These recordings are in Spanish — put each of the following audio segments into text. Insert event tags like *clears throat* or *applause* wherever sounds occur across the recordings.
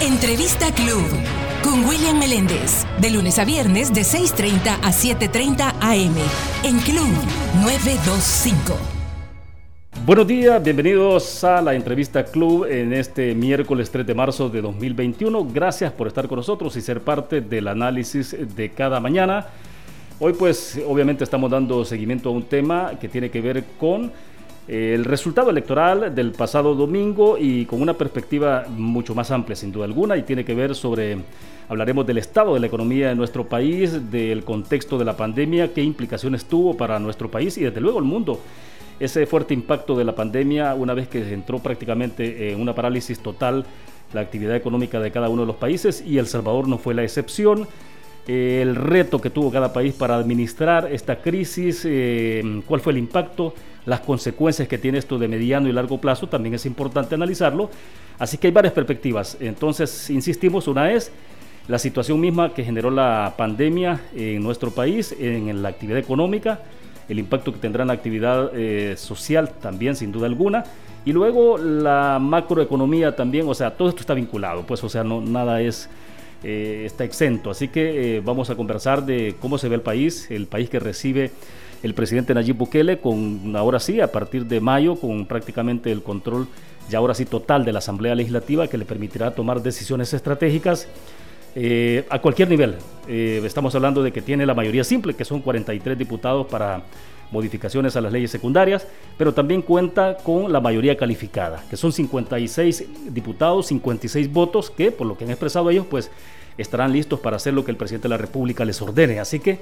Entrevista Club con William Meléndez, de lunes a viernes de 6.30 a 7.30 am en Club 925. Buenos días, bienvenidos a la entrevista Club en este miércoles 3 de marzo de 2021. Gracias por estar con nosotros y ser parte del análisis de cada mañana. Hoy pues obviamente estamos dando seguimiento a un tema que tiene que ver con el resultado electoral del pasado domingo y con una perspectiva mucho más amplia, sin duda alguna, y tiene que ver sobre, hablaremos del estado de la economía de nuestro país, del contexto de la pandemia, qué implicaciones tuvo para nuestro país y desde luego el mundo. Ese fuerte impacto de la pandemia, una vez que entró prácticamente en una parálisis total la actividad económica de cada uno de los países y El Salvador no fue la excepción el reto que tuvo cada país para administrar esta crisis, eh, cuál fue el impacto, las consecuencias que tiene esto de mediano y largo plazo, también es importante analizarlo. Así que hay varias perspectivas. Entonces, insistimos, una es la situación misma que generó la pandemia en nuestro país, en la actividad económica, el impacto que tendrá en la actividad eh, social también, sin duda alguna. Y luego la macroeconomía también, o sea, todo esto está vinculado, pues, o sea, no, nada es eh, está exento. Así que eh, vamos a conversar de cómo se ve el país, el país que recibe el presidente Nayib Bukele, con ahora sí, a partir de mayo, con prácticamente el control ya ahora sí total de la Asamblea Legislativa que le permitirá tomar decisiones estratégicas eh, a cualquier nivel. estamos hablando de que tiene la mayoría simple, que son 43 diputados para modificaciones a las leyes secundarias, pero también cuenta con la mayoría calificada, que son 56 diputados, 56 votos, que por lo que han expresado ellos, pues estarán listos para hacer lo que el presidente de la República les ordene. Así que,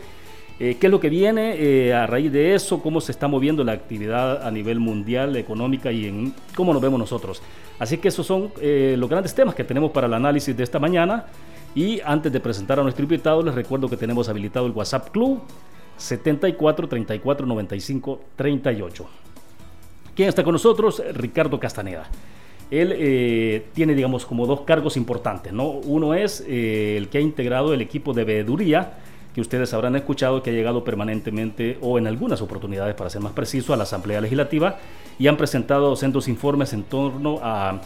eh, ¿qué es lo que viene eh, a raíz de eso? ¿Cómo se está moviendo la actividad a nivel mundial, económica y en cómo nos vemos nosotros? Así que esos son eh, los grandes temas que tenemos para el análisis de esta mañana. Y antes de presentar a nuestro invitado, les recuerdo que tenemos habilitado el WhatsApp Club 74 34 95 38. ¿Quién está con nosotros? Ricardo Castaneda. Él tiene, digamos, como dos cargos importantes, ¿no? Uno es el que ha integrado el equipo de veeduría, que ustedes habrán escuchado que ha llegado permanentemente o en algunas oportunidades, para ser más preciso, a la Asamblea Legislativa y han presentado sendos informes en torno a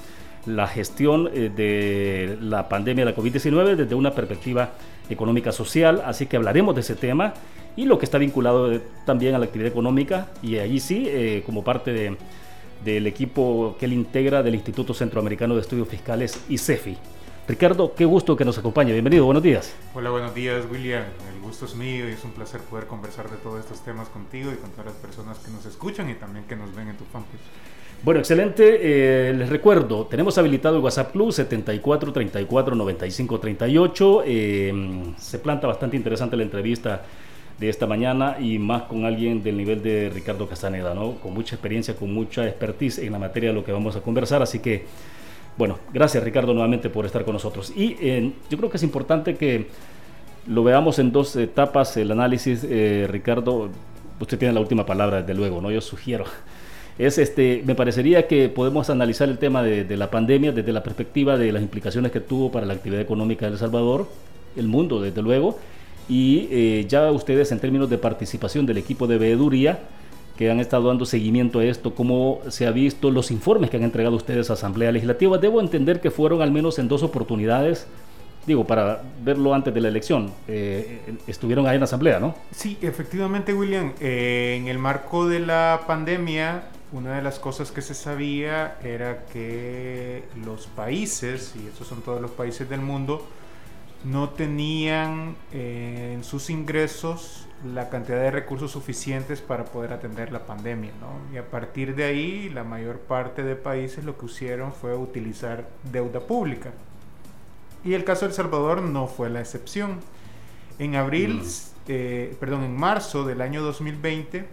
la gestión eh, de la pandemia de la COVID-19 desde una perspectiva económica social, así que hablaremos de ese tema y lo que está vinculado también a la actividad económica y allí sí, eh, como parte de, del equipo que él integra del Instituto Centroamericano de Estudios Fiscales, ICEFI. Ricardo, qué gusto que nos acompañe. Bienvenido, buenos días. Hola, buenos días, William. El gusto es mío y es un placer poder conversar de todos estos temas contigo y con todas las personas que nos escuchan y también que nos ven en tu fanpage. Bueno, excelente. Eh, les recuerdo, tenemos habilitado el WhatsApp Plus 74 34 95 38. se planta bastante interesante la entrevista de esta mañana y más con alguien del nivel de Ricardo Castaneda, ¿no? Con mucha experiencia, con mucha expertise en la materia de lo que vamos a conversar. Así que, bueno, gracias Ricardo nuevamente por estar con nosotros. Y yo creo que es importante que lo veamos en dos etapas, el análisis, eh, Ricardo. Usted tiene la última palabra, desde luego, ¿no? Yo sugiero *laughs* es este, me parecería que podemos analizar el tema de, la pandemia desde la perspectiva de las implicaciones que tuvo para la actividad económica de El Salvador, el mundo desde luego, y eh, ya ustedes en términos de participación del equipo de veeduría, que han estado dando seguimiento a esto, cómo se ha visto los informes que han entregado ustedes a Asamblea Legislativa, debo entender que fueron al menos en dos oportunidades digo, para verlo antes de la elección, eh, estuvieron ahí en la Asamblea, ¿no? Sí, efectivamente, William. Eh, en el marco de la pandemia, una de las cosas que se sabía era que los países, y esos son todos los países del mundo, no tenían eh, en sus ingresos la cantidad de recursos suficientes para poder atender la pandemia. ¿no? Y a partir de ahí, la mayor parte de países lo que hicieron fue utilizar deuda pública. Y el caso de El Salvador no fue la excepción. En abril, mm. eh, perdón, en marzo del año 2020,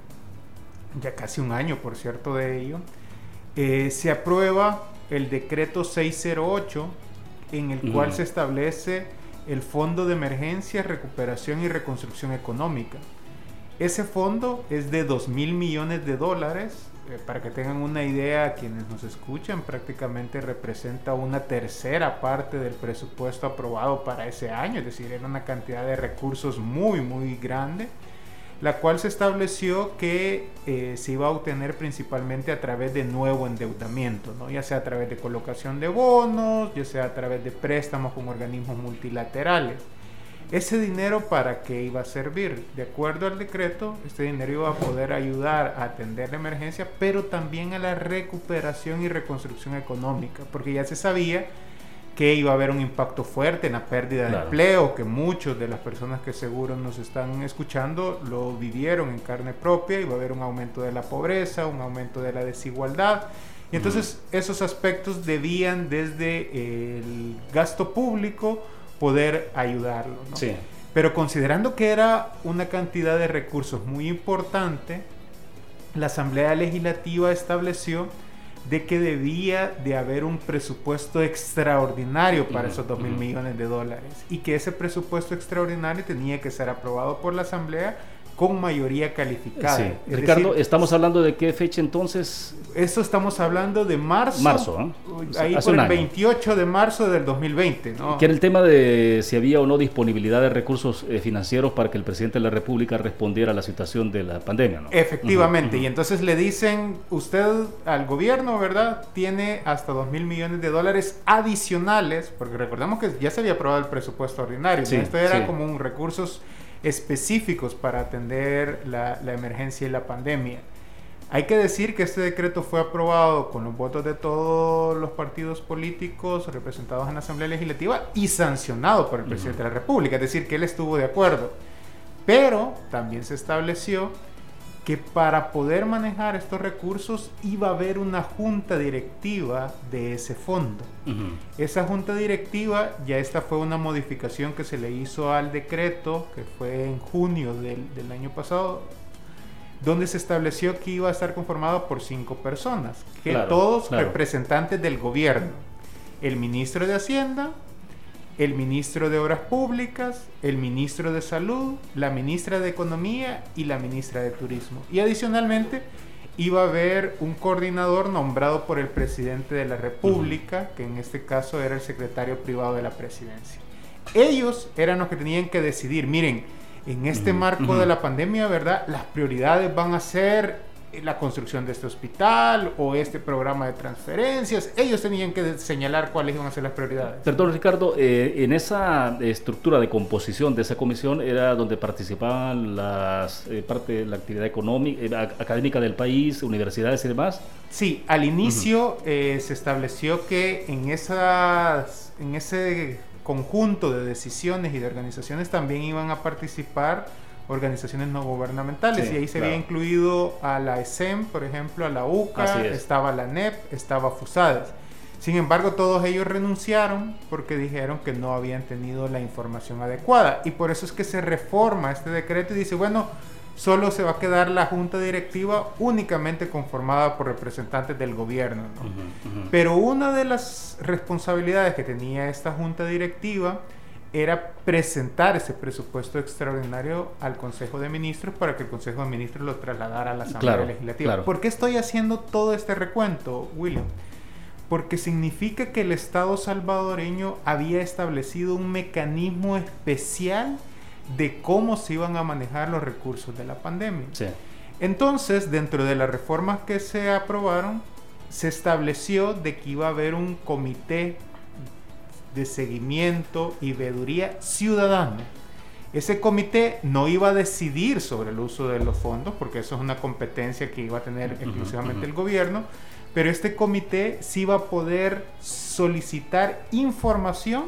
ya casi un año por cierto de ello, eh, se aprueba el decreto 608 en el cual se establece el Fondo de Emergencia, Recuperación y Reconstrucción Económica. Ese fondo es de 2 mil millones de dólares. Eh, para que tengan una idea, quienes nos escuchan, prácticamente representa una tercera parte del presupuesto aprobado para ese año. Es decir, era una cantidad de recursos muy, muy grande la cual se estableció que eh, se iba a obtener principalmente a través de nuevo endeudamiento, ¿no? ya sea a través de colocación de bonos, ya sea a través de préstamos con organismos multilaterales. Ese dinero para qué iba a servir? De acuerdo al decreto, este dinero iba a poder ayudar a atender la emergencia, pero también a la recuperación y reconstrucción económica, porque ya se sabía que iba a haber un impacto fuerte en la pérdida de empleo, que muchos de las personas que seguro nos están escuchando lo vivieron en carne propia, iba a haber un aumento de la pobreza, un aumento de la desigualdad. Y entonces esos aspectos debían desde el gasto público poder ayudarlo. Pero considerando que era una cantidad de recursos muy importante, la Asamblea Legislativa estableció de que debía de haber un presupuesto extraordinario para esos 2 mil millones de dólares y que ese presupuesto extraordinario tenía que ser aprobado por la Asamblea con mayoría calificada. Sí. Ricardo, ¿estamos hablando de qué fecha entonces? Eso estamos hablando de marzo. Marzo, ¿eh? Ahí por el 28 de marzo del 2020, ¿no? Que era el tema de si había o no disponibilidad de recursos eh, financieros para que el presidente de la República respondiera a la situación de la pandemia, ¿no? Efectivamente, y entonces le dicen, usted al gobierno, ¿verdad? Tiene hasta 2 mil millones de dólares adicionales, porque recordemos que ya se había aprobado el presupuesto ordinario, esto era como un recursos específicos para atender la, emergencia y la pandemia. Hay que decir que este decreto fue aprobado con los votos de todos los partidos políticos representados en la Asamblea Legislativa y sancionado por el presidente de la República, es decir, que él estuvo de acuerdo. Pero también se estableció que para poder manejar estos recursos iba a haber una junta directiva de ese fondo. Esa junta directiva, ya esta fue una modificación que se le hizo al decreto, que fue en junio del, año pasado, donde se estableció que iba a estar conformado por cinco personas, que todos representantes del gobierno, el ministro de Hacienda, el ministro de Obras Públicas, el ministro de Salud, la ministra de Economía y la ministra de Turismo. Y adicionalmente iba a haber un coordinador nombrado por el presidente de la República, que en este caso era el secretario privado de la presidencia. Ellos eran los que tenían que decidir, miren, en este marco de la pandemia, ¿verdad? Las prioridades van a ser la construcción de este hospital o este programa de transferencias. Ellos tenían que señalar cuáles iban a ser las prioridades. Perdón, Ricardo, eh, en esa estructura de composición de esa comisión era donde participaban las eh, parte de la actividad económica, eh, académica del país, universidades y demás. Sí, al inicio se estableció que en esas, en ese conjunto de decisiones y de organizaciones también iban a participar organizaciones no gubernamentales y ahí se había incluido a la ESEM, por ejemplo, a la UCA, estaba la NEP, estaba FUSADES. Sin embargo, todos ellos renunciaron porque dijeron que no habían tenido la información adecuada y por eso es que se reforma este decreto y dice, bueno, solo se va a quedar la junta directiva únicamente conformada por representantes del gobierno. Pero una de las responsabilidades que tenía esta junta directiva era presentar ese presupuesto extraordinario al Consejo de Ministros para que el Consejo de Ministros lo trasladara a la Asamblea Legislativa. ¿Por qué estoy haciendo todo este recuento, William? Porque significa que el Estado salvadoreño había establecido un mecanismo especial de cómo se iban a manejar los recursos de la pandemia. Entonces, dentro de las reformas que se aprobaron, se estableció de que iba a haber un comité de seguimiento y veeduría ciudadano. Ese comité no iba a decidir sobre el uso de los fondos, porque eso es una competencia que iba a tener exclusivamente el gobierno, pero este comité sí iba a poder solicitar información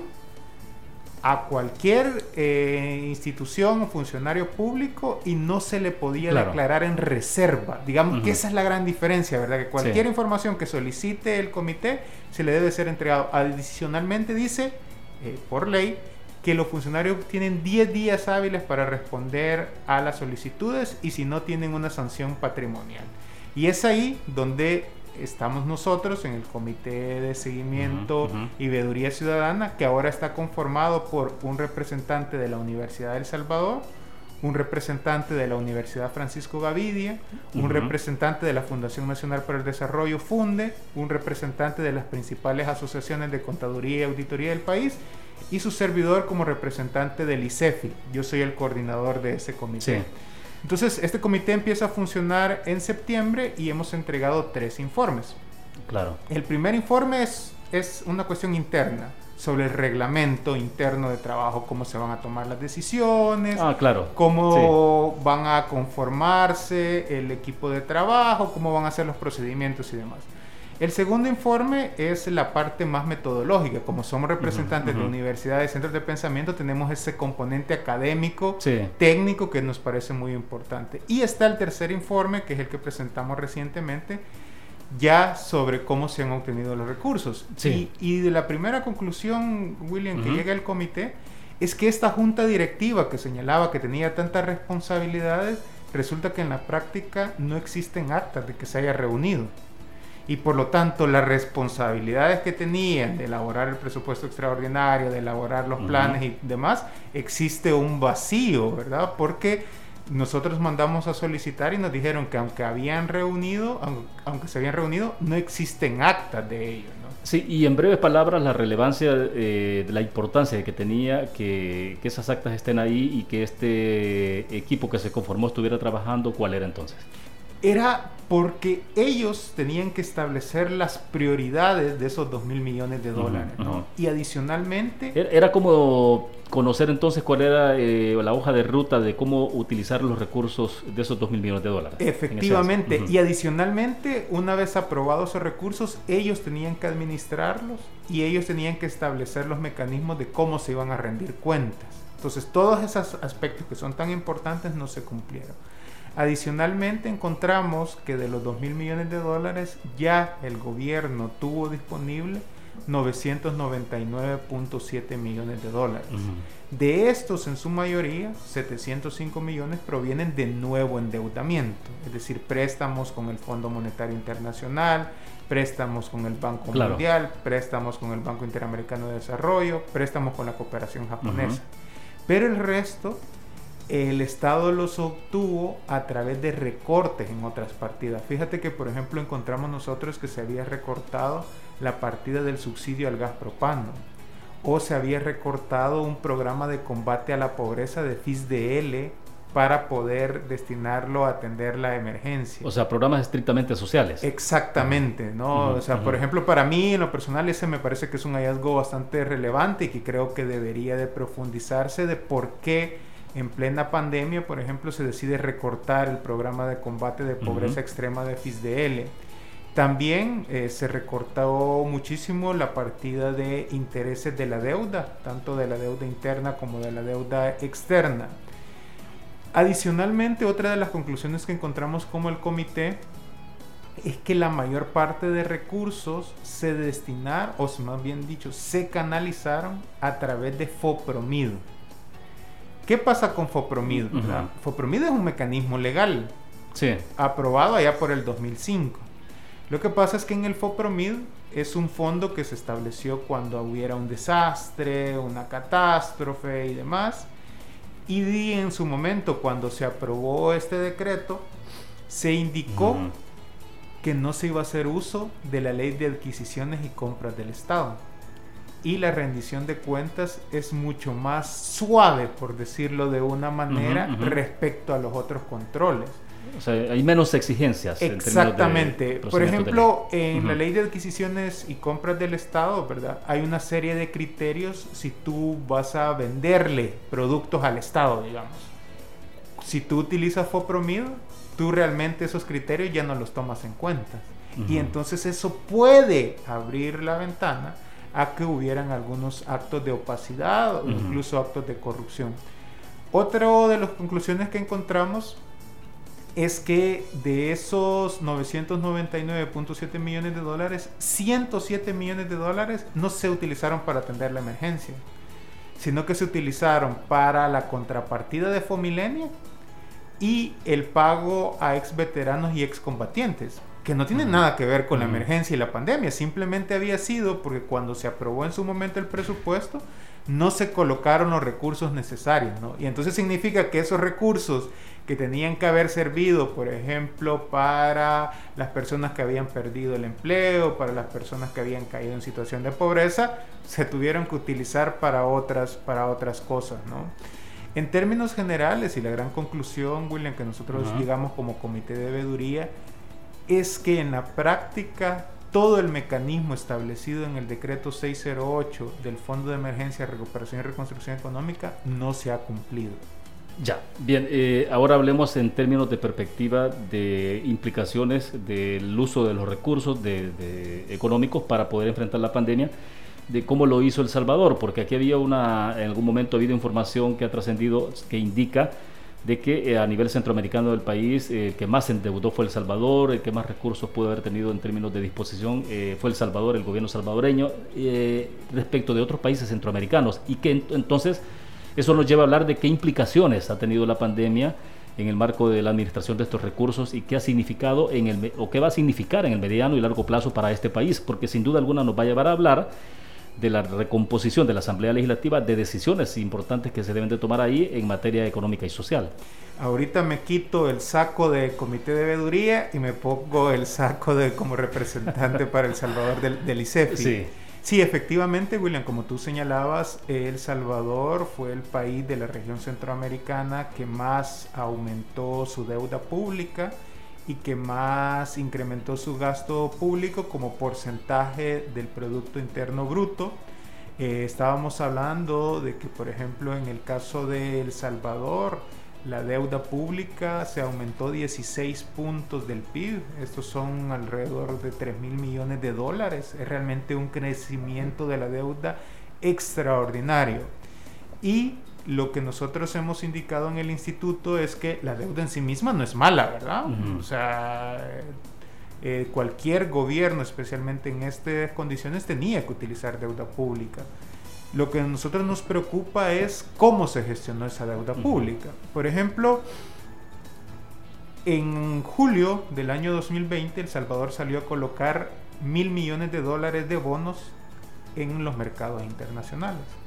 a cualquier eh, institución o funcionario público y no se le podía declarar en reserva. Digamos que esa es la gran diferencia, ¿verdad? Que cualquier información que solicite el comité se le debe ser entregado. Adicionalmente dice, eh, por ley, que los funcionarios tienen 10 días hábiles para responder a las solicitudes y si no tienen una sanción patrimonial. Y es ahí donde estamos nosotros en el Comité de Seguimiento y Veeduría Ciudadana, que ahora está conformado por un representante de la Universidad del Salvador, un representante de la Universidad Francisco Gavidia, un representante de la Fundación Nacional para el Desarrollo Funde, un representante de las principales asociaciones de contaduría y auditoría del país y su servidor como representante del ICEFI. Yo soy el coordinador de ese comité. Entonces, este comité empieza a funcionar en septiembre y hemos entregado tres informes. Claro. El primer informe es, es una cuestión interna sobre el reglamento interno de trabajo, cómo se van a tomar las decisiones, ah, claro. cómo van a conformarse el equipo de trabajo, cómo van a ser los procedimientos y demás. El segundo informe es la parte más metodológica. Como somos representantes de universidades, centros de pensamiento, tenemos ese componente académico, técnico, que nos parece muy importante. Y está el tercer informe, que es el que presentamos recientemente, ya sobre cómo se han obtenido los recursos. Y, de la primera conclusión, William, que llega el comité, es que esta junta directiva que señalaba que tenía tantas responsabilidades, resulta que en la práctica no existen actas de que se haya reunido. Y por lo tanto, las responsabilidades que tenían de elaborar el presupuesto extraordinario, de elaborar los planes y demás, existe un vacío, ¿verdad? Porque nosotros mandamos a solicitar y nos dijeron que aunque habían reunido, aunque, se habían reunido, no existen actas de ello. ¿no? Sí, y en breves palabras, la relevancia, eh, la importancia que tenía que, que, esas actas estén ahí y que este equipo que se conformó estuviera trabajando, ¿cuál era entonces? Era porque ellos tenían que establecer las prioridades de esos 2 mil millones de dólares. ¿no? Y adicionalmente... Era como conocer entonces cuál era eh, la hoja de ruta de cómo utilizar los recursos de esos 2 mil millones de dólares. Efectivamente, y adicionalmente, una vez aprobados esos recursos, ellos tenían que administrarlos y ellos tenían que establecer los mecanismos de cómo se iban a rendir cuentas. Entonces, todos esos aspectos que son tan importantes no se cumplieron. Adicionalmente, encontramos que de los 2 mil millones de dólares ya el gobierno tuvo disponible 999.7 millones de dólares. De estos, en su mayoría, 705 millones provienen de nuevo endeudamiento, es decir, préstamos con el Fondo Monetario Internacional, préstamos con el Banco Mundial, préstamos con el Banco Interamericano de Desarrollo, préstamos con la cooperación japonesa. Pero el resto, el Estado los obtuvo a través de recortes en otras partidas. Fíjate que, por ejemplo, encontramos nosotros que se había recortado la partida del subsidio al gas propano o se había recortado un programa de combate a la pobreza de FISDL para poder destinarlo a atender la emergencia. O sea, programas estrictamente sociales. Exactamente, ¿no? o sea, por ejemplo, para mí en lo personal ese me parece que es un hallazgo bastante relevante y que creo que debería de profundizarse de por qué en plena pandemia, por ejemplo, se decide recortar el programa de combate de pobreza extrema de FISDL también eh, se recortó muchísimo la partida de intereses de la deuda, tanto de la deuda interna como de la deuda externa. Adicionalmente, otra de las conclusiones que encontramos como el comité es que la mayor parte de recursos se destinaron, o más bien dicho, se canalizaron a través de FOPROMID. ¿Qué pasa con FOPROMID? FOPROMID es un mecanismo legal aprobado allá por el 2005 lo que pasa es que en el FOPROMID es un fondo que se estableció cuando hubiera un desastre, una catástrofe y demás. Y en su momento, cuando se aprobó este decreto, se indicó que no se iba a hacer uso de la ley de adquisiciones y compras del Estado. Y la rendición de cuentas es mucho más suave, por decirlo de una manera, respecto a los otros controles. O sea, hay menos exigencias. Exactamente. Por ejemplo, en la ley de adquisiciones y compras del Estado, ¿verdad? Hay una serie de criterios si tú vas a venderle productos al Estado, digamos. Si tú utilizas FOPROMID, tú realmente esos criterios ya no los tomas en cuenta. Y entonces eso puede abrir la ventana a que hubieran algunos actos de opacidad o incluso actos de corrupción. Otra de las conclusiones que encontramos es que de esos 999.7 millones de dólares, 107 millones de dólares no se utilizaron para atender la emergencia, sino que se utilizaron para la contrapartida de Fomilenia y el pago a ex veteranos y ex combatientes, que no tienen nada que ver con la emergencia y la pandemia, simplemente había sido porque cuando se aprobó en su momento el presupuesto, no se colocaron los recursos necesarios, ¿no? Y entonces significa que esos recursos que tenían que haber servido, por ejemplo, para las personas que habían perdido el empleo, para las personas que habían caído en situación de pobreza, se tuvieron que utilizar para otras, para otras cosas, ¿no? En términos generales, y la gran conclusión, William, que nosotros llegamos como comité de veeduría, es que en la práctica todo el mecanismo establecido en el decreto 608 del Fondo de Emergencia, Recuperación y Reconstrucción Económica no se ha cumplido. Ya, bien, eh, ahora hablemos en términos de perspectiva de implicaciones del uso de los recursos económicos para poder enfrentar la pandemia, de cómo lo hizo El Salvador, porque aquí había una, en algún momento ha habido información que ha trascendido que indica de que eh, a nivel centroamericano del país eh, el que más endeudó fue El Salvador, el que más recursos pudo haber tenido en términos de disposición eh, fue El Salvador, el gobierno salvadoreño, respecto de otros países centroamericanos. Y que entonces eso nos lleva a hablar de qué implicaciones ha tenido la pandemia en el marco de la administración de estos recursos y qué ha significado en el, o qué va a significar en el mediano y largo plazo para este país, porque sin duda alguna nos va a llevar a hablar de la recomposición de la Asamblea Legislativa, de decisiones importantes que se deben de tomar ahí en materia económica y social. Ahorita me quito el saco de comité de veeduría y me pongo el saco de como representante para El Salvador del, del ICEFI. Sí. Sí, efectivamente, William, como tú señalabas, El Salvador fue el país de la región centroamericana que más aumentó su deuda pública y que más incrementó su gasto público como porcentaje del Producto Interno Bruto. Eh, estábamos hablando de que, por ejemplo, en el caso de El Salvador, la deuda pública se aumentó 16 puntos del PIB. Estos son alrededor de 3 mil millones de dólares. Es realmente un crecimiento de la deuda extraordinario. Y lo que nosotros hemos indicado en el instituto es que la deuda en sí misma no es mala, ¿verdad? O sea, eh, cualquier gobierno, especialmente en estas condiciones, tenía que utilizar deuda pública. Lo que a nosotros nos preocupa es cómo se gestionó esa deuda pública. Por ejemplo, en julio del año 2020, El Salvador salió a colocar mil millones de dólares de bonos en los mercados internacionales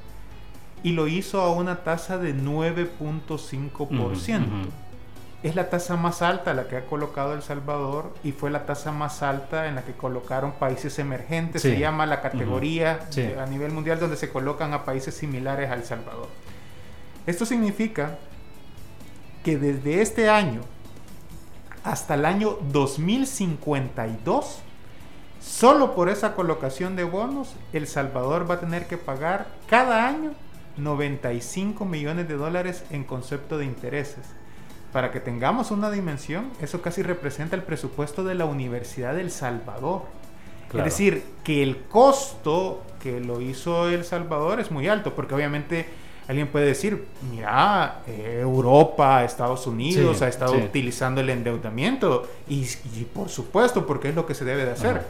y lo hizo a una tasa de 9.5%. Es la tasa más alta la que ha colocado El Salvador y fue la tasa más alta en la que colocaron países emergentes. Se llama la categoría a nivel mundial donde se colocan a países similares a El Salvador. Esto significa que desde este año hasta el año 2052, solo por esa colocación de bonos, El Salvador va a tener que pagar cada año 95 millones de dólares en concepto de intereses. Para que tengamos una dimensión, eso casi representa el presupuesto de la Universidad del Salvador. Es decir, que el costo que lo hizo El Salvador es muy alto, porque obviamente alguien puede decir, mira, eh, Europa, Estados Unidos ha estado utilizando el endeudamiento, y, por supuesto, porque es lo que se debe de hacer.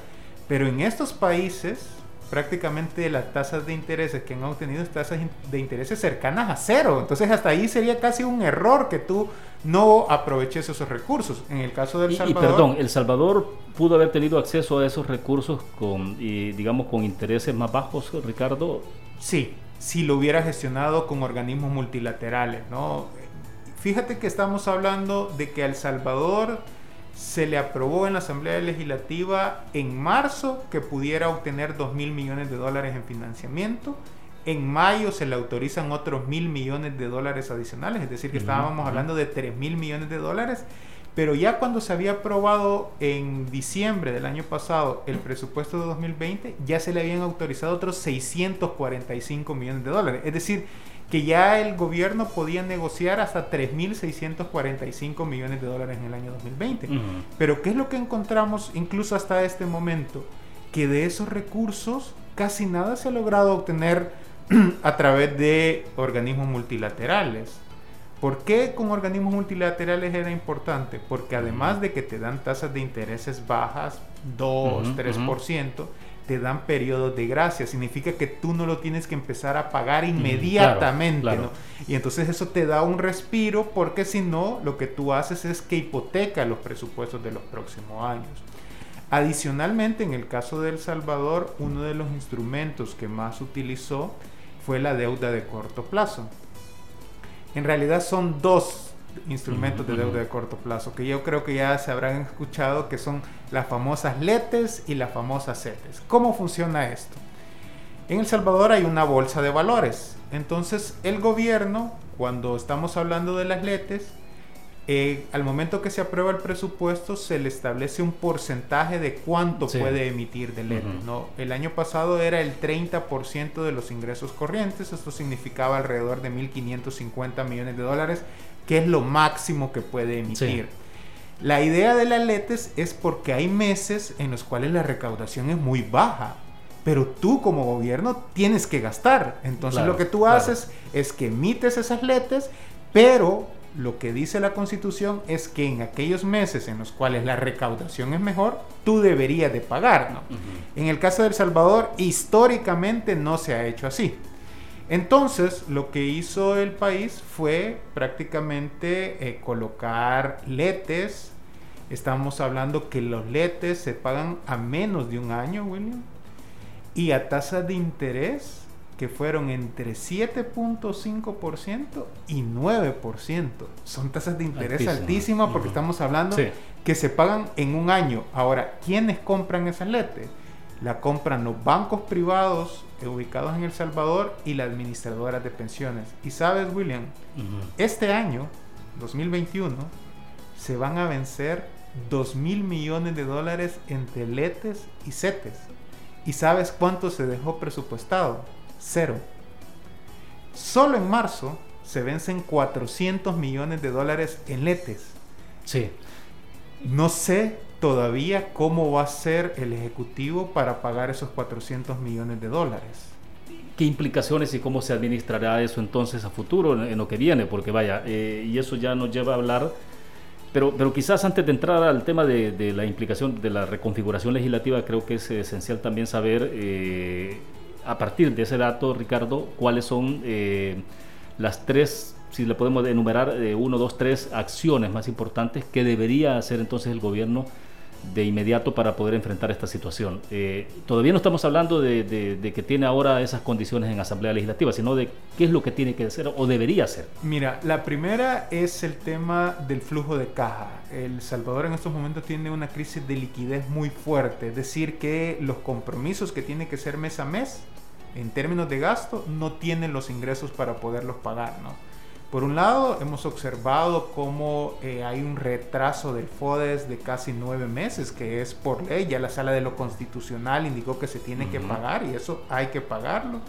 Pero en estos países prácticamente las tasas de intereses que han obtenido tasas de intereses cercanas a cero. Entonces hasta ahí sería casi un error que tú no aproveches esos recursos. En el caso del Salvador... Y perdón, El Salvador pudo haber tenido acceso a esos recursos con, digamos, con intereses más bajos, Ricardo. Sí, si lo hubiera gestionado con organismos multilaterales, ¿no? Fíjate que estamos hablando de que El Salvador se le aprobó en la Asamblea Legislativa en marzo que pudiera obtener 2 mil millones de dólares en financiamiento. En mayo se le autorizan otros mil millones de dólares adicionales, es decir, que estábamos hablando de 3 mil millones de dólares. Pero ya cuando se había aprobado en diciembre del año pasado el presupuesto de 2020, ya se le habían autorizado otros 645 millones de dólares. Es decir, que ya el gobierno podía negociar hasta 3.645 millones de dólares en el año 2020. Pero ¿qué es lo que encontramos incluso hasta este momento? Que de esos recursos casi nada se ha logrado obtener *clears throat* a través de organismos multilaterales. ¿Por qué con organismos multilaterales era importante? Porque además de que te dan tasas de intereses bajas, 2, 3%, te dan periodos de gracia. Significa que tú no lo tienes que empezar a pagar inmediatamente. Y entonces eso te da un respiro porque si no, lo que tú haces es que hipoteca los presupuestos de los próximos años. Adicionalmente, en el caso de El Salvador, uno de los instrumentos que más utilizó fue la deuda de corto plazo. En realidad son dos instrumentos de deuda de corto plazo, que yo creo que ya se habrán escuchado, que son las famosas LETES y las famosas CETES. ¿Cómo funciona esto? En El Salvador hay una bolsa de valores. Entonces el gobierno, cuando estamos hablando de las letes, eh, al momento que se aprueba el presupuesto se le establece un porcentaje de cuánto puede emitir de letes. ¿no? El año pasado era el 30% de los ingresos corrientes, esto significaba alrededor de 1.550 millones de dólares, que es lo máximo que puede emitir. La idea de las letes es porque hay meses en los cuales la recaudación es muy baja pero tú como gobierno tienes que gastar. Entonces lo que tú haces es que emites esas letes, pero lo que dice la constitución es que en aquellos meses en los cuales la recaudación es mejor, tú deberías de pagar. ¿no? En el caso de El Salvador, históricamente no se ha hecho así. Entonces, lo que hizo el país fue prácticamente eh, colocar letes. Estamos hablando que los letes se pagan a menos de un año, William y a tasas de interés que fueron entre 7.5% y 9%. Son tasas de interés altísimas porque estamos hablando que se pagan en un año. Ahora, ¿quiénes compran esas letes? La compran los bancos privados ubicados en El Salvador y las administradoras de pensiones. Y sabes, William, este año, 2021, se van a vencer 2 mil millones de dólares entre letes y CETES. ¿Y sabes cuánto se dejó presupuestado? Cero. Solo en marzo se vencen 400 millones de dólares en letes. Sí. No sé todavía cómo va a ser el Ejecutivo para pagar esos 400 millones de dólares. ¿Qué implicaciones y cómo se administrará eso entonces a futuro, en, lo que viene? Porque vaya, eh, y eso ya nos lleva a hablar pero, pero quizás antes de entrar al tema de, la implicación de la reconfiguración legislativa, creo que es esencial también saber, eh, a partir de ese dato, Ricardo, cuáles son eh, las tres, si le podemos enumerar, eh, uno, dos, tres acciones más importantes que debería hacer entonces el gobierno de inmediato para poder enfrentar esta situación. Eh, todavía no estamos hablando de, que tiene ahora esas condiciones en Asamblea Legislativa, sino de qué es lo que tiene que hacer o debería hacer. Mira, la primera es el tema del flujo de caja. El Salvador en estos momentos tiene una crisis de liquidez muy fuerte, es decir, que los compromisos que tiene que ser mes a mes, en términos de gasto, no tienen los ingresos para poderlos pagar, ¿no? Por un lado, hemos observado cómo eh, hay un retraso del FODES de casi nueve meses, que es por ley, ya la sala de lo constitucional indicó que se tiene que pagar y eso hay que pagarlo.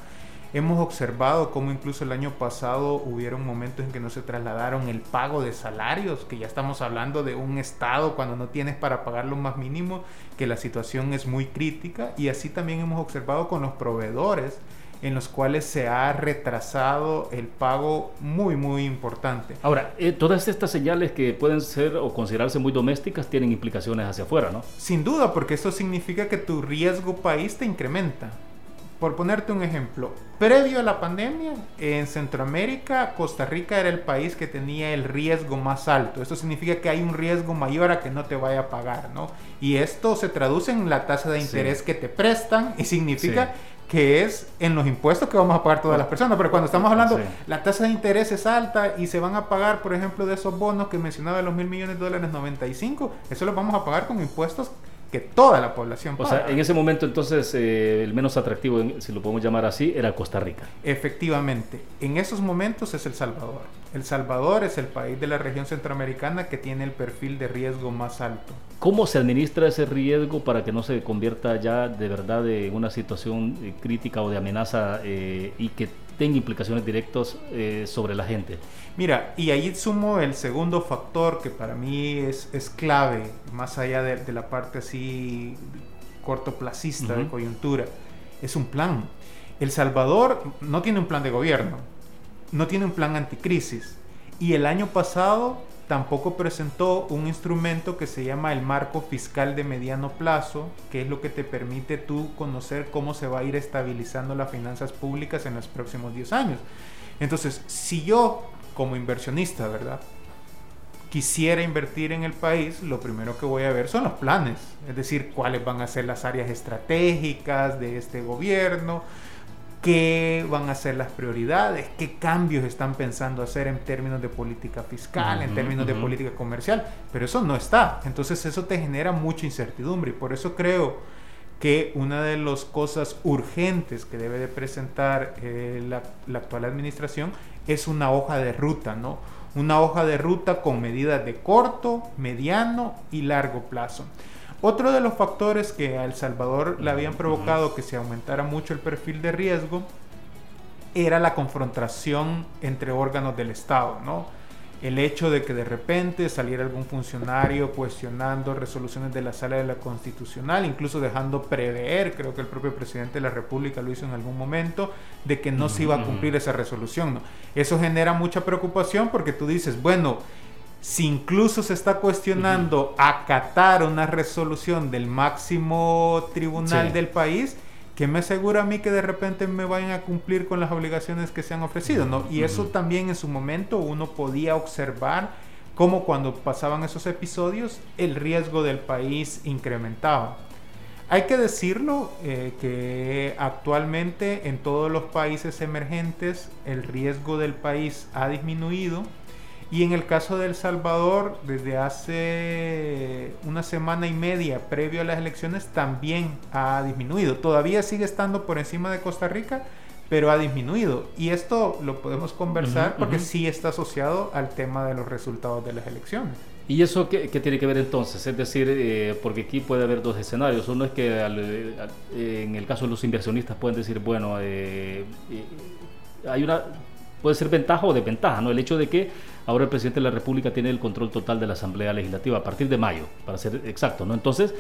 Hemos observado cómo incluso el año pasado hubieron momentos en que no se trasladaron el pago de salarios, que ya estamos hablando de un estado cuando no tienes para pagar lo más mínimo, que la situación es muy crítica. Y así también hemos observado con los proveedores en los cuales se ha retrasado el pago muy, muy importante. Ahora, eh, todas estas señales que pueden ser o considerarse muy domésticas tienen implicaciones hacia afuera, ¿no? Sin duda, porque eso significa que tu riesgo país te incrementa. Por ponerte un ejemplo, previo a la pandemia, en Centroamérica, Costa Rica era el país que tenía el riesgo más alto. Esto significa que hay un riesgo mayor a que no te vaya a pagar, ¿no? Y esto se traduce en la tasa de interés que te prestan y significa que es en los impuestos que vamos a pagar todas las personas. Pero cuando estamos hablando, la tasa de interés es alta y se van a pagar, por ejemplo, de esos bonos que mencionaba de los mil millones de dólares 95, eso lo vamos a pagar con impuestos que toda la población paga. O sea, en ese momento entonces eh, el menos atractivo, si lo podemos llamar así, era Costa Rica. Efectivamente, en esos momentos es El Salvador. El Salvador es el país de la región centroamericana que tiene el perfil de riesgo más alto. ¿Cómo se administra ese riesgo para que no se convierta ya de verdad en una situación eh, crítica o de amenaza eh, y que tenga implicaciones directas sobre la gente? Mira, y ahí sumo el segundo factor que para mí es, es clave, más allá de, la parte así cortoplacista de coyuntura, es un plan. El Salvador no tiene un plan de gobierno, no tiene un plan anticrisis, y el año pasado tampoco presentó un instrumento que se llama el marco fiscal de mediano plazo, que es lo que te permite tú conocer cómo se va a ir estabilizando las finanzas públicas en los próximos 10 años. Entonces, si yo como inversionista, ¿verdad? Quisiera invertir en el país, lo primero que voy a ver son los planes, es decir, cuáles van a ser las áreas estratégicas de este gobierno, qué van a ser las prioridades, qué cambios están pensando hacer en términos de política fiscal, en términos de política comercial, pero eso no está. Entonces eso te genera mucha incertidumbre y por eso creo que una de las cosas urgentes que debe de presentar eh, la, la, actual administración es una hoja de ruta, ¿no? Una hoja de ruta con medidas de corto, mediano y largo plazo. Otro de los factores que a El Salvador le habían provocado que se aumentara mucho el perfil de riesgo era la confrontación entre órganos del Estado, ¿no? el hecho de que de repente saliera algún funcionario cuestionando resoluciones de la sala de la constitucional, incluso dejando prever, creo que el propio presidente de la República lo hizo en algún momento, de que no se iba a cumplir esa resolución. ¿no? Eso genera mucha preocupación porque tú dices, bueno, si incluso se está cuestionando acatar una resolución del máximo tribunal del país, que me asegura a mí que de repente me vayan a cumplir con las obligaciones que se han ofrecido, ¿no? Y eso también en su momento uno podía observar cómo cuando pasaban esos episodios el riesgo del país incrementaba. Hay que decirlo eh, que actualmente en todos los países emergentes el riesgo del país ha disminuido y en el caso de El Salvador, desde hace una semana y media previo a las elecciones, también ha disminuido. Todavía sigue estando por encima de Costa Rica, pero ha disminuido. Y esto lo podemos conversar porque sí está asociado al tema de los resultados de las elecciones. ¿Y eso qué, tiene que ver entonces? Es decir, eh, porque aquí puede haber dos escenarios. Uno es que en el caso de los inversionistas pueden decir, bueno, eh, eh, hay una puede ser ventaja o desventaja, ¿no? El hecho de que ahora el presidente de la República tiene el control total de la Asamblea Legislativa a partir de mayo, para ser exacto, ¿no? Entonces,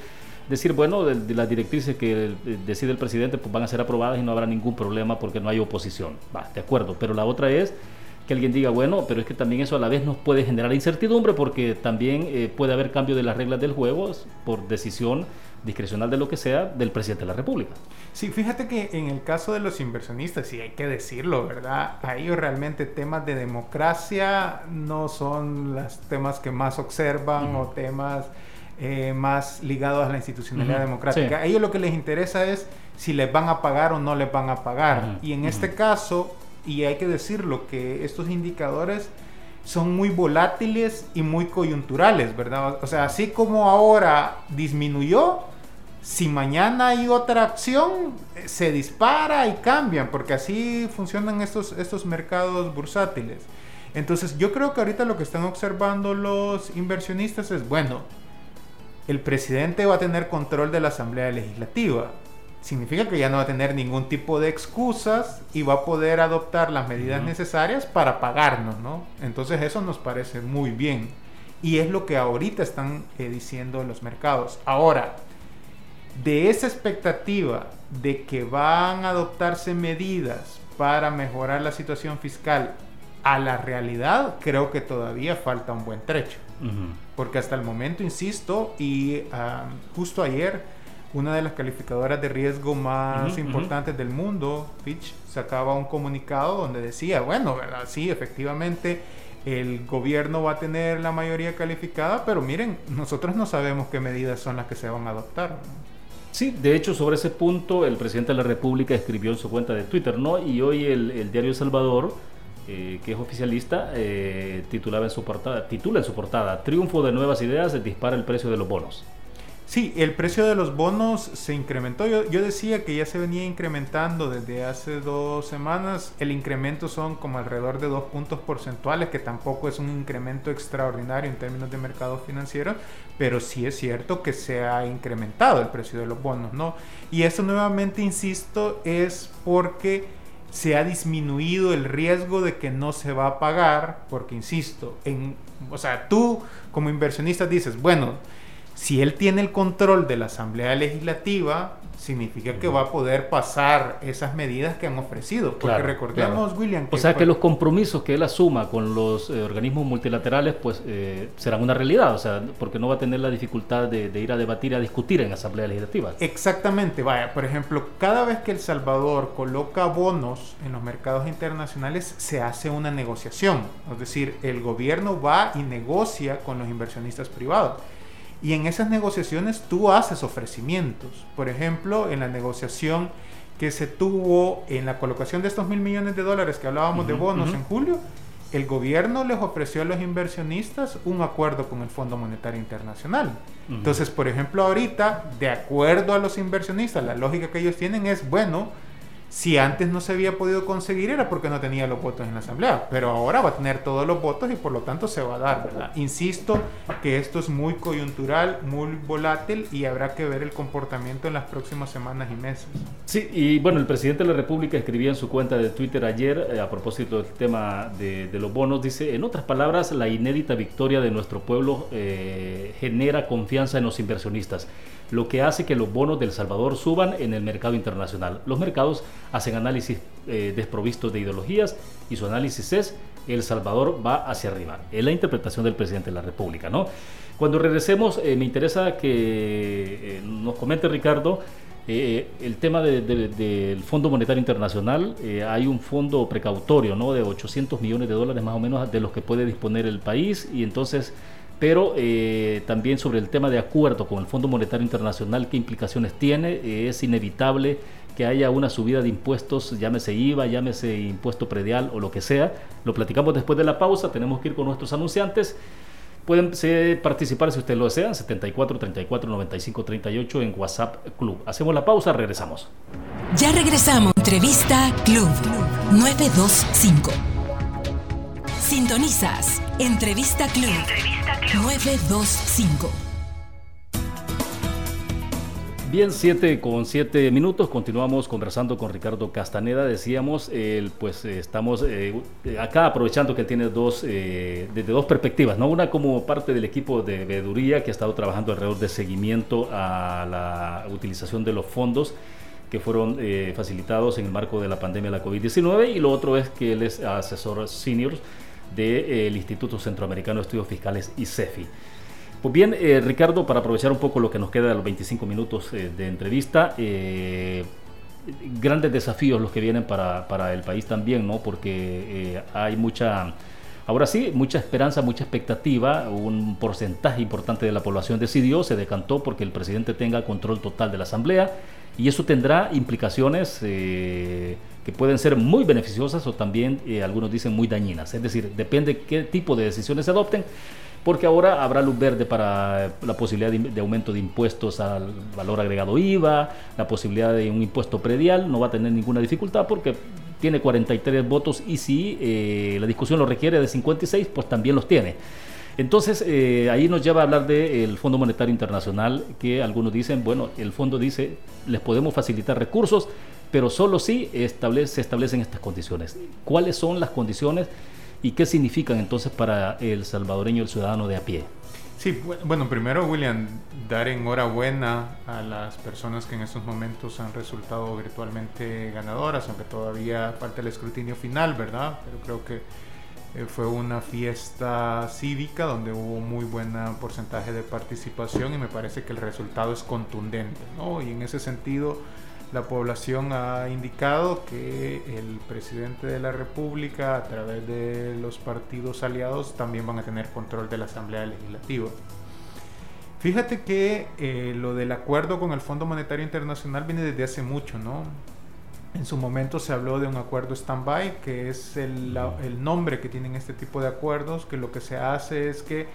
decir, bueno, de, las directrices que decide el presidente pues van a ser aprobadas y no habrá ningún problema porque no hay oposición. Va, de acuerdo, pero la otra es que alguien diga, bueno, pero es que también eso a la vez nos puede generar incertidumbre porque también eh, puede haber cambio de las reglas del juego por decisión discrecional de lo que sea del presidente de la República. Sí, fíjate que en el caso de los inversionistas, y hay que decirlo, ¿verdad? A ellos realmente temas de democracia no son los temas que más observan o temas eh, más ligados a la institucionalidad democrática. A ellos lo que les interesa es si les van a pagar o no les van a pagar. Y en este caso, y hay que decirlo, que estos indicadores son muy volátiles y muy coyunturales, ¿verdad? O sea, así como ahora disminuyó, si mañana hay otra acción, eh, se dispara y cambian, porque así funcionan estos, estos mercados bursátiles. Entonces yo creo que ahorita lo que están observando los inversionistas es, bueno, el presidente va a tener control de la Asamblea Legislativa. Significa que ya no va a tener ningún tipo de excusas y va a poder adoptar las medidas necesarias para pagarnos, ¿no? Entonces eso nos parece muy bien. Y es lo que ahorita están eh, diciendo los mercados. Ahora, de esa expectativa de que van a adoptarse medidas para mejorar la situación fiscal a la realidad, creo que todavía falta un buen trecho. Porque hasta el momento, insisto, y justo ayer, una de las calificadoras de riesgo más importantes del mundo, Fitch, sacaba un comunicado donde decía, bueno, ¿verdad? Sí, efectivamente, el gobierno va a tener la mayoría calificada, pero miren, nosotros no sabemos qué medidas son las que se van a adoptar. Sí, de hecho, sobre ese punto, el presidente de la República escribió en su cuenta de Twitter, ¿no? Y hoy el, diario Salvador, eh, que es oficialista, eh, titulaba en su portada, titula en su portada, Triunfo de nuevas ideas, dispara el precio de los bonos. Sí, el precio de los bonos se incrementó. Yo, decía que ya se venía incrementando desde hace dos semanas. El incremento son como alrededor de dos puntos porcentuales, que tampoco es un incremento extraordinario en términos de mercado financiero, pero sí es cierto que se ha incrementado el precio de los bonos, ¿no? Y eso nuevamente, insisto, es porque se ha disminuido el riesgo de que no se va a pagar, porque, insisto, en, o sea, tú como inversionista dices, bueno, si él tiene el control de la Asamblea Legislativa, significa que va a poder pasar esas medidas que han ofrecido. Porque recordemos, William... o sea que los compromisos que él asuma con los eh, organismos multilaterales pues eh, serán una realidad, o sea, porque no va a tener la dificultad de, ir a debatir, a discutir en Asamblea Legislativa. Exactamente, vaya, por ejemplo, cada vez que El Salvador coloca bonos en los mercados internacionales, se hace una negociación. Es decir, el gobierno va y negocia con los inversionistas privados. Y en esas negociaciones tú haces ofrecimientos. Por ejemplo, en la negociación que se tuvo en la colocación de estos mil millones de dólares que hablábamos de bonos en julio, el gobierno les ofreció a los inversionistas un acuerdo con el Fondo Monetario Internacional. Entonces, por ejemplo, ahorita, de acuerdo a los inversionistas, la lógica que ellos tienen es, bueno, si antes no se había podido conseguir era porque no tenía los votos en la asamblea, pero ahora va a tener todos los votos y por lo tanto se va a dar, ¿verdad? Insisto que esto es muy coyuntural, muy volátil y habrá que ver el comportamiento en las próximas semanas y meses. Sí, y bueno, el presidente de la República escribía en su cuenta de Twitter ayer eh, a propósito del tema de, los bonos, dice, en otras palabras, la inédita victoria de nuestro pueblo eh, genera confianza en los inversionistas lo que hace que los bonos del Salvador suban en el mercado internacional. Los mercados hacen análisis eh, desprovistos de ideologías y su análisis es El Salvador va hacia arriba. Es la interpretación del presidente de la República. ¿no? Cuando regresemos, eh, me interesa que eh, nos comente Ricardo el tema del Fondo Monetario Internacional. hay un fondo precautorio ¿no? de 800 millones de dólares más o menos de los que puede disponer el país y entonces pero eh, también sobre el tema de acuerdo con el Fondo Monetario Internacional, qué implicaciones tiene. es inevitable que haya una subida de impuestos, llámese IVA, llámese impuesto predial o lo que sea. Lo platicamos después de la pausa, tenemos que ir con nuestros anunciantes. Pueden participar si ustedes lo desean, 74 34 95 38 en WhatsApp Club. Hacemos la pausa, regresamos. Ya regresamos. Entrevista Club 925. Sintonizas. Entrevista Club. Entrevista Club. 925. Bien, 7 con 7 minutos. Continuamos conversando con Ricardo Castaneda. Decíamos, pues estamos eh, acá aprovechando que tiene dos, eh, desde dos perspectivas, ¿no? Una como parte del equipo de veeduría que ha estado trabajando alrededor de seguimiento a la utilización de los fondos que fueron eh, facilitados en el marco de la pandemia de la COVID-19 y lo otro es que él es asesor senior del Instituto Centroamericano de Estudios Fiscales, ICEFI. Pues bien, eh, Ricardo, para aprovechar un poco lo que nos queda de los 25 minutos eh, de entrevista, eh, grandes desafíos los que vienen para, para el país también, ¿no? Porque hay mucha, ahora sí, mucha esperanza, mucha expectativa. Un porcentaje importante de la población decidió, se decantó porque el presidente tenga control total de la Asamblea y eso tendrá implicaciones que pueden ser muy beneficiosas o también algunos dicen muy dañinas. Es decir, depende qué tipo de decisiones se adopten, porque ahora habrá luz verde para la posibilidad de, aumento de impuestos al valor agregado IVA, la posibilidad de un impuesto predial, no va a tener ninguna dificultad porque tiene 43 votos y si eh, la discusión lo requiere de 56, pues también los tiene. Entonces, eh, ahí nos lleva a hablar del Fondo Monetario Internacional, que algunos dicen, bueno, el fondo dice, les podemos facilitar recursos, pero solo si establece, se establecen estas condiciones. ¿Cuáles son las condiciones y qué significan entonces para el salvadoreño, el ciudadano de a pie? Sí, bueno, primero William, dar enhorabuena a las personas que en estos momentos han resultado virtualmente ganadoras, aunque todavía falta el escrutinio final, ¿verdad? Pero creo que eh, fue una fiesta cívica donde hubo muy buen porcentaje de participación y me parece que el resultado es contundente, ¿no? Y en ese sentido la población ha indicado que el presidente de la República, a través de los partidos aliados, también van a tener control de la Asamblea Legislativa. Fíjate que eh, lo del acuerdo con el Fondo Monetario Internacional viene desde hace mucho, ¿no? En su momento se habló de un acuerdo stand-by, que es el, el, nombre que tienen este tipo de acuerdos, que lo que se hace es que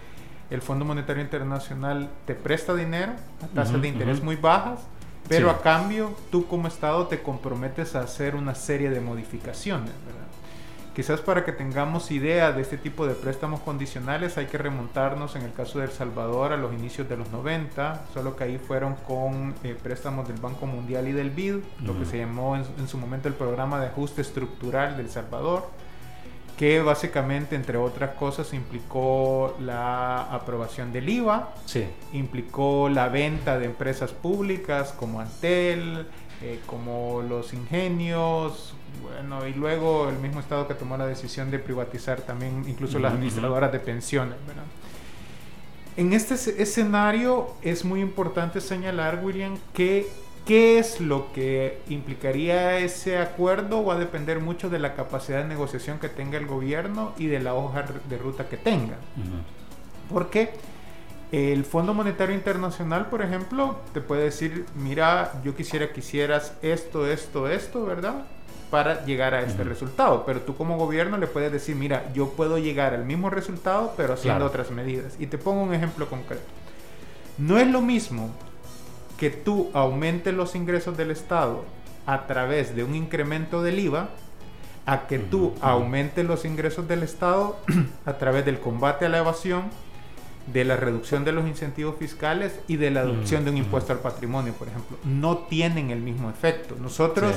el Fondo Monetario Internacional te presta dinero a tasas de interés muy bajas, pero a cambio, tú como Estado te comprometes a hacer una serie de modificaciones, ¿verdad? Quizás para que tengamos idea de este tipo de préstamos condicionales hay que remontarnos en el caso de El Salvador a los inicios de los 90, solo que ahí fueron con eh, préstamos del Banco Mundial y del BID, lo que se llamó en, su momento el programa de ajuste estructural del Salvador que básicamente, entre otras cosas, implicó la aprobación del IVA, implicó la venta de empresas públicas como Antel, eh, como los ingenios, bueno, y luego el mismo Estado que tomó la decisión de privatizar también incluso las administradoras de pensiones. En este escenario es muy importante señalar, William, que ¿Qué es lo que implicaría ese acuerdo? Va a depender mucho de la capacidad de negociación que tenga el gobierno y de la hoja de ruta que tenga. Porque el Fondo Monetario Internacional, por ejemplo, te puede decir, mira, yo quisiera que hicieras esto, esto, esto, ¿verdad? para llegar a este resultado. Pero tú como gobierno le puedes decir, mira, yo puedo llegar al mismo resultado, pero haciendo otras medidas. Y te pongo un ejemplo concreto. No es lo mismo que tú aumentes los ingresos del Estado a través de un incremento del IVA a que tú aumentes los ingresos del Estado *clears throat* a través del combate a la evasión, de la reducción de los incentivos fiscales y de la adopción de un impuesto al patrimonio, por ejemplo. No tienen el mismo efecto. Nosotros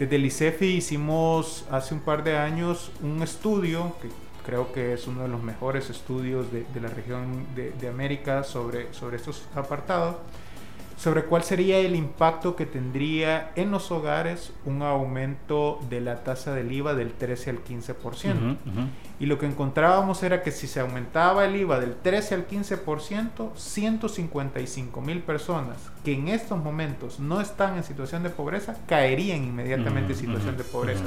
desde el ICEFI hicimos hace un par de años un estudio que creo que es uno de los mejores estudios de, la región de, de América sobre, sobre estos apartados sobre cuál sería el impacto que tendría en los hogares un aumento de la tasa del IVA del 13 al 15%. Y lo que encontrábamos era que si se aumentaba el IVA del 13 al 15%, 155 mil personas que en estos momentos no están en situación de pobreza caerían inmediatamente en situación de pobreza.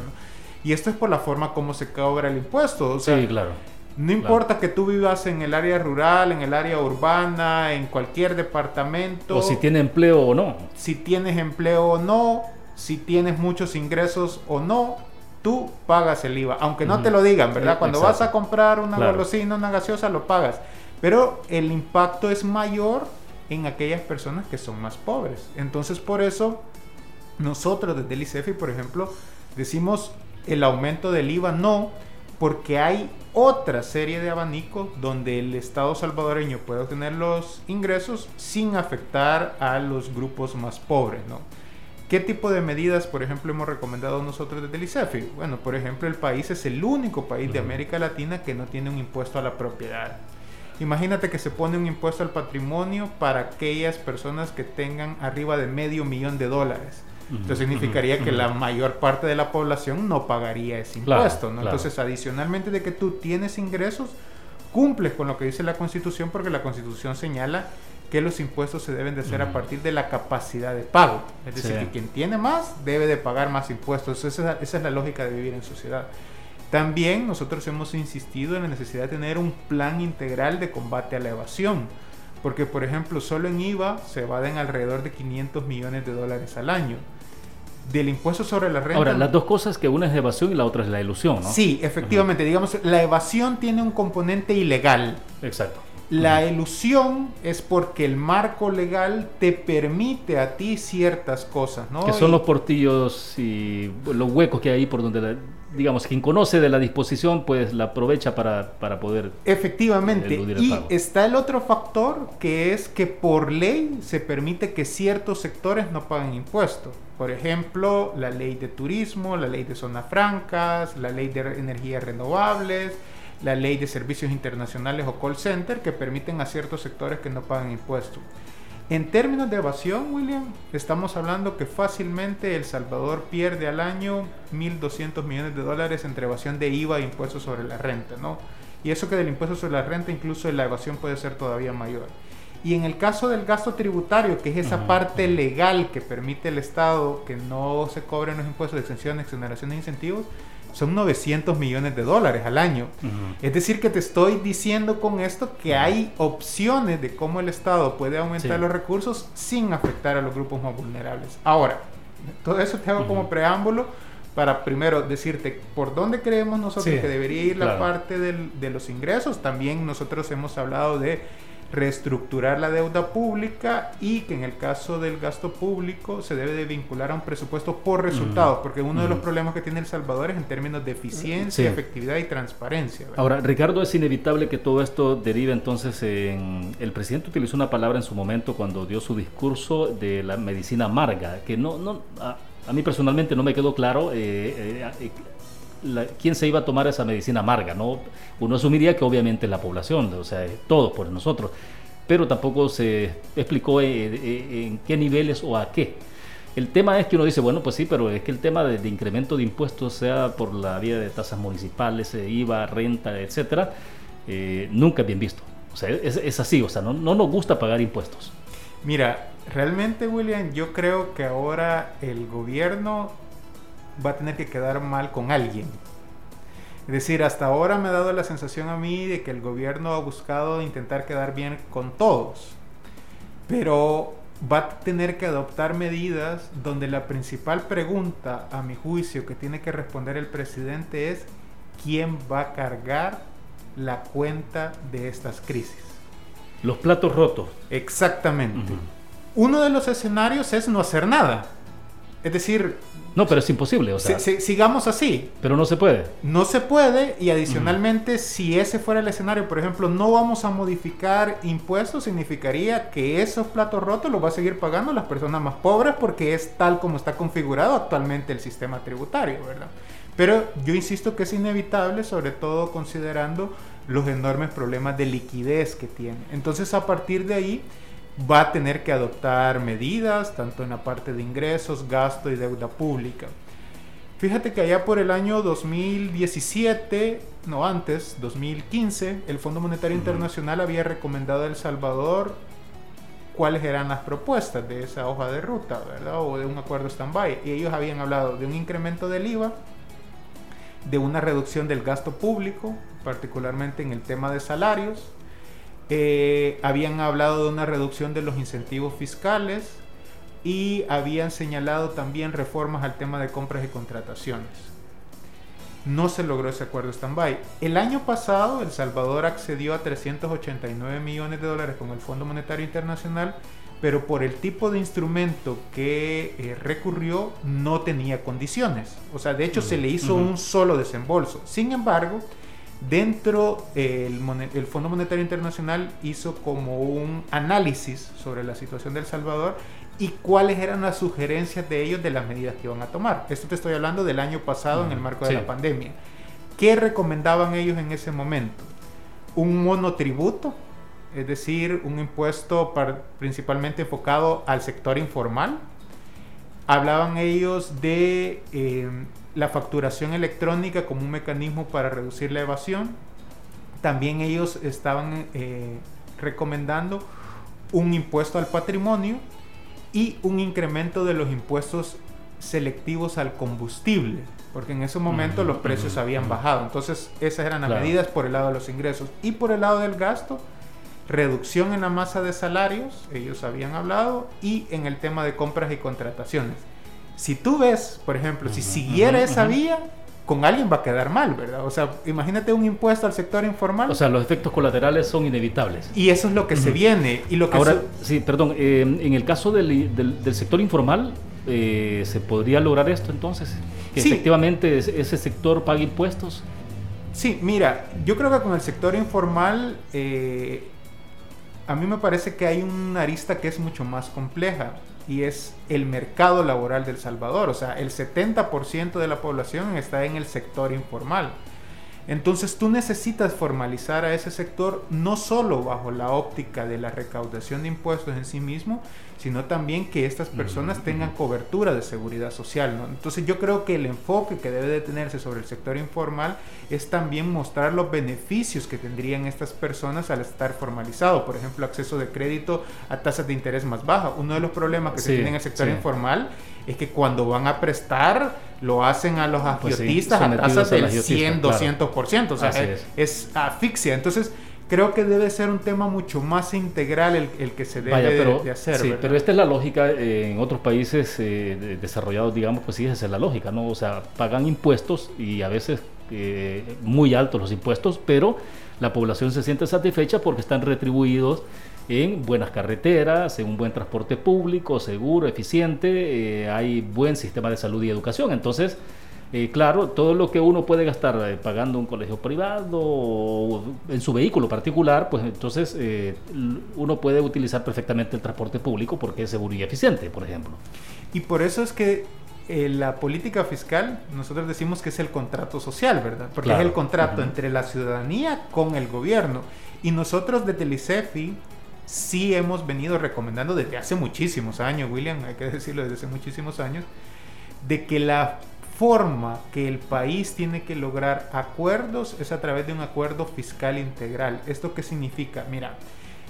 Y esto es por la forma como se cobra el impuesto. sí, claro no importa que tú vivas en el área rural, en el área urbana, en cualquier departamento. O si tienes empleo o no. Si tienes empleo o no, si tienes muchos ingresos o no, tú pagas el IVA. Aunque no te lo digan, ¿verdad? Eh, Cuando vas a comprar una golosina, una gaseosa, lo pagas. Pero el impacto es mayor en aquellas personas que son más pobres. Entonces, por eso, nosotros desde el ICEFI, por ejemplo, decimos el aumento del IVA no, porque hay otra serie de abanicos donde el Estado salvadoreño puede obtener los ingresos sin afectar a los grupos más pobres, ¿no? ¿Qué tipo de medidas, por ejemplo, hemos recomendado nosotros desde el ICEFI? Bueno, por ejemplo, el país es el único país de América Latina que no tiene un impuesto a la propiedad. Imagínate que se pone un impuesto al patrimonio para aquellas personas que tengan arriba de medio millón de dólares. Entonces significaría que la mayor parte de la población no pagaría ese impuesto. ¿no? Entonces, adicionalmente de que tú tienes ingresos, cumples con lo que dice la Constitución porque la Constitución señala que los impuestos se deben de hacer a partir de la capacidad de pago. Es decir, que quien tiene más debe de pagar más impuestos. Esa, esa es la lógica de vivir en sociedad. También nosotros hemos insistido en la necesidad de tener un plan integral de combate a la evasión. Porque, por ejemplo, solo en IVA se evaden alrededor de 500 millones de dólares al año del impuesto sobre la renta. Ahora, las dos cosas, que una es evasión y la otra es la ilusión, ¿no? Sí, efectivamente. Digamos, la evasión tiene un componente ilegal. Exacto. La ilusión es porque el marco legal te permite a ti ciertas cosas, ¿no? Que son los portillos y los huecos que hay ahí por donde, digamos, quien conoce de la disposición, pues la aprovecha para, para poder... Efectivamente. Y está el otro factor, que es que por ley se permite que ciertos sectores no paguen impuestos. Por ejemplo, la ley de turismo, la ley de zonas francas, la ley de energías renovables, la ley de servicios internacionales o call center que permiten a ciertos sectores que no pagan impuestos. En términos de evasión, William, estamos hablando que fácilmente El Salvador pierde al año 1.200 millones de dólares entre evasión de IVA e impuestos sobre la renta, ¿no? Y eso que del impuesto sobre la renta incluso la evasión puede ser todavía mayor. Y en el caso del gasto tributario, que es esa parte legal que permite el Estado que no se cobren los impuestos de exención, exoneración de incentivos, son 900 millones de dólares al año. Es decir, que te estoy diciendo con esto que hay opciones de cómo el Estado puede aumentar los recursos sin afectar a los grupos más vulnerables. Ahora, todo eso te hago como preámbulo para primero decirte por dónde creemos nosotros que debería ir la parte de los ingresos. También nosotros hemos hablado de reestructurar la deuda pública y que en el caso del gasto público se debe de vincular a un presupuesto por resultados, porque uno de los problemas que tiene El Salvador es en términos de eficiencia, efectividad y transparencia. Ahora, Ricardo, es inevitable que todo esto derive entonces en... El presidente utilizó una palabra en su momento cuando dio su discurso de la medicina amarga, que no, no a, mí personalmente no me quedó claro. Eh, eh, eh quién se iba a tomar esa medicina amarga, ¿no? Uno asumiría que obviamente la población, o sea, todos por nosotros, pero tampoco se explicó eh, eh, en, qué niveles o a qué. El tema es que uno dice, bueno, pues sí, pero es que el tema de, incremento de impuestos, sea por la vía de tasas municipales, eh, IVA, renta, etcétera, nunca es bien visto. O sea, es, así, o sea, no nos gusta pagar impuestos. Mira, realmente, William, yo creo que ahora el gobierno va a tener que quedar mal con alguien. Es decir, hasta ahora me ha dado la sensación a mí de que el gobierno ha buscado intentar quedar bien con todos. Pero va a tener que adoptar medidas donde la principal pregunta, a mi juicio, que tiene que responder el presidente es quién va a cargar la cuenta de estas crisis. Los platos rotos. Exactamente. Uno de los escenarios es no hacer nada. Es decir, no, pero es imposible, o sea. sigamos así. Pero no se puede. No se puede y adicionalmente, si ese fuera el escenario, por ejemplo, no vamos a modificar impuestos, significaría que esos platos rotos los va a seguir pagando las personas más pobres porque es tal como está configurado actualmente el sistema tributario, ¿verdad? Pero yo insisto que es inevitable, sobre todo considerando los enormes problemas de liquidez que tiene. Entonces, a partir de ahí va a tener que adoptar medidas, tanto en la parte de ingresos, gasto y deuda pública. Fíjate que allá por el año 2017, no antes, 2015, el Fondo Monetario Internacional había recomendado a El Salvador cuáles eran las propuestas de esa hoja de ruta, ¿verdad? O de un acuerdo stand-by. Y ellos habían hablado de un incremento del IVA, de una reducción del gasto público, particularmente en el tema de salarios, eh, habían hablado de una reducción de los incentivos fiscales y habían señalado también reformas al tema de compras y contrataciones. No se logró ese acuerdo stand-by. El año pasado, El Salvador accedió a 389 millones de dólares con el Fondo Monetario Internacional, pero por el tipo de instrumento que eh, recurrió no tenía condiciones. O sea, de hecho se le hizo un solo desembolso. Sin embargo, Dentro el, el, Fondo Monetario Internacional hizo como un análisis sobre la situación de El Salvador y cuáles eran las sugerencias de ellos de las medidas que iban a tomar. Esto te estoy hablando del año pasado en el marco de la pandemia. ¿Qué recomendaban ellos en ese momento? Un monotributo, es decir, un impuesto principalmente enfocado al sector informal. Hablaban ellos de eh, la facturación electrónica como un mecanismo para reducir la evasión. También ellos estaban eh, recomendando un impuesto al patrimonio y un incremento de los impuestos selectivos al combustible, porque en ese momento los precios habían bajado. Entonces esas eran las medidas por el lado de los ingresos. Y por el lado del gasto, reducción en la masa de salarios, ellos habían hablado, y en el tema de compras y contrataciones si tú ves, por ejemplo, si siguiera esa vía, con alguien va a quedar mal, ¿verdad? O sea, imagínate un impuesto al sector informal. O sea, los efectos colaterales son inevitables. Y eso es lo que se viene. Y lo que Ahora, sí, perdón, eh, en el caso del, del, sector informal, eh, ¿se podría lograr esto entonces? Que efectivamente ese sector pague impuestos. Sí, mira, yo creo que con el sector informal, eh, a mí me parece que hay una arista que es mucho más compleja y es el mercado laboral del Salvador. O sea, el 70% de la población está en el sector informal. Entonces tú necesitas formalizar a ese sector no solo bajo la óptica de la recaudación de impuestos en sí mismo, sino también que estas personas tengan cobertura de seguridad social. Entonces yo creo que el enfoque que debe de tenerse sobre el sector informal es también mostrar los beneficios que tendrían estas personas al estar formalizado. Por ejemplo, acceso de crédito a tasas de interés más bajas. Uno de los problemas que se tiene en el sector informal es que cuando van a prestar lo hacen a los pues agiotistas a tasas del 100, 200%, o sea, es. asfixia. Entonces, creo que debe ser un tema mucho más integral el, que se debe de, hacer. Sí, pero esta es la lógica eh, en otros países eh, desarrollados, digamos, pues sí, esa es la lógica, ¿no? O sea, pagan impuestos y a veces eh, muy altos los impuestos, pero la población se siente satisfecha porque están retribuidos en buenas carreteras, en un buen transporte público, seguro, eficiente, hay buen sistema de salud y educación. Entonces, eh, claro, todo lo que uno puede gastar eh, pagando un colegio privado o en su vehículo particular, pues entonces uno puede utilizar perfectamente el transporte público porque es seguro y eficiente, por ejemplo. Y por eso es que la política fiscal, nosotros decimos que es el contrato social, ¿verdad? Porque es el contrato entre la ciudadanía con el gobierno. Y nosotros desde el ICEFI sí hemos venido recomendando desde hace muchísimos años, William, hay que decirlo desde hace muchísimos años, de que la forma que el país tiene que lograr acuerdos es a través de un acuerdo fiscal integral. ¿Esto qué significa? Mira,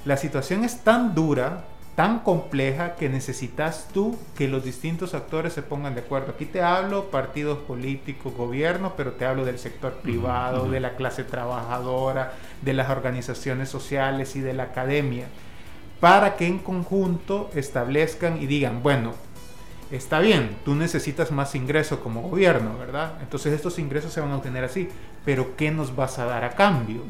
la situación es tan dura, tan compleja, que necesitas tú que los distintos actores se pongan de acuerdo. Aquí te hablo partidos políticos, gobiernos, pero te hablo del sector privado, de la clase trabajadora, de las organizaciones sociales y de la academia para que en conjunto establezcan y digan, bueno, está bien, tú necesitas más ingreso como gobierno, ¿verdad? Entonces estos ingresos se van a obtener así, pero ¿qué nos vas a dar a cambio?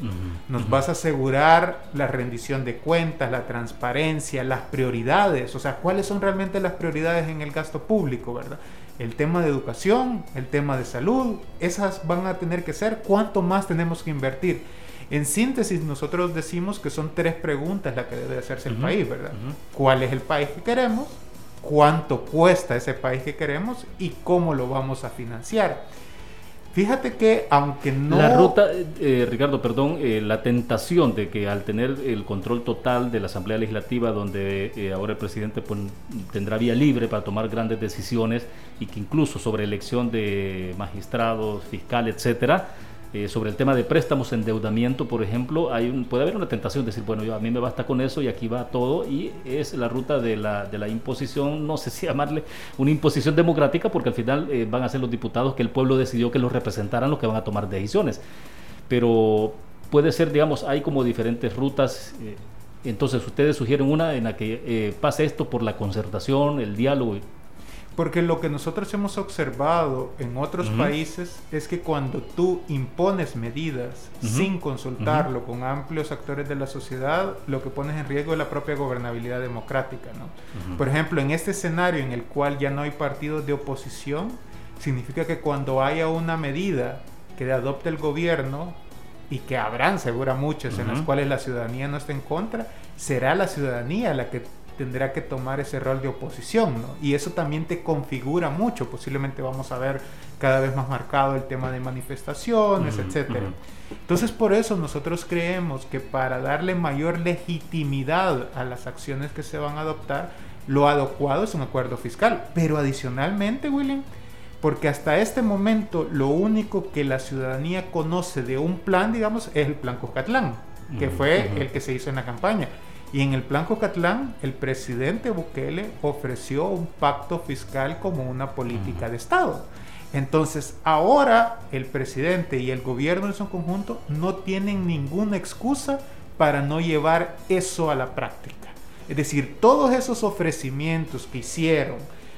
Nos vas a asegurar la rendición de cuentas, la transparencia, las prioridades, o sea, ¿cuáles son realmente las prioridades en el gasto público, ¿verdad? El tema de educación, el tema de salud, esas van a tener que ser cuánto más tenemos que invertir. En síntesis, nosotros decimos que son tres preguntas las que debe hacerse el país, ¿verdad? ¿Cuál es el país que queremos? ¿Cuánto cuesta ese país que queremos? ¿Y cómo lo vamos a financiar? Fíjate que aunque no... La ruta, eh, Ricardo, perdón, eh, la tentación de que al tener el control total de la Asamblea Legislativa, donde eh, ahora el presidente pues, tendrá vía libre para tomar grandes decisiones y que incluso sobre elección de magistrados, fiscales, etcétera, eh, sobre el tema de préstamos, endeudamiento, por ejemplo, hay un, puede haber una tentación de decir, bueno, yo, a mí me basta con eso y aquí va todo, y es la ruta de la, imposición, no sé si *laughs* llamarle una imposición democrática, porque al final eh, van a ser los diputados que el pueblo decidió que los representaran los que van a tomar decisiones. Pero puede ser, digamos, hay como diferentes rutas. Eh, entonces, ustedes sugieren una en la que pase esto por la concertación, el diálogo. Porque lo que nosotros hemos observado en otros países es que cuando tú impones medidas sin consultarlo con amplios actores de la sociedad, lo que pones en riesgo es la propia gobernabilidad democrática. ¿no? Por ejemplo, en este escenario en el cual ya no hay partidos de oposición, significa que cuando haya una medida que adopte el gobierno, y que habrán segura muchas en las cuales la ciudadanía no está en contra, será la ciudadanía la que tendrá que tomar ese rol de oposición, ¿no? Y eso también te configura mucho, posiblemente vamos a ver cada vez más marcado el tema de manifestaciones, etcétera. Entonces, por eso nosotros creemos que para darle mayor legitimidad a las acciones que se van a adoptar, lo adecuado es un acuerdo fiscal. Pero adicionalmente, William, porque hasta este momento lo único que la ciudadanía conoce de un plan, digamos, es el plan Cocatlán, que fue el que se hizo en la campaña. Y en el plan Cocatlán, el presidente Bukele ofreció un pacto fiscal como una política de Estado. Entonces, ahora el presidente y el gobierno en su conjunto no tienen ninguna excusa para no llevar eso a la práctica. Es decir, todos esos ofrecimientos que hicieron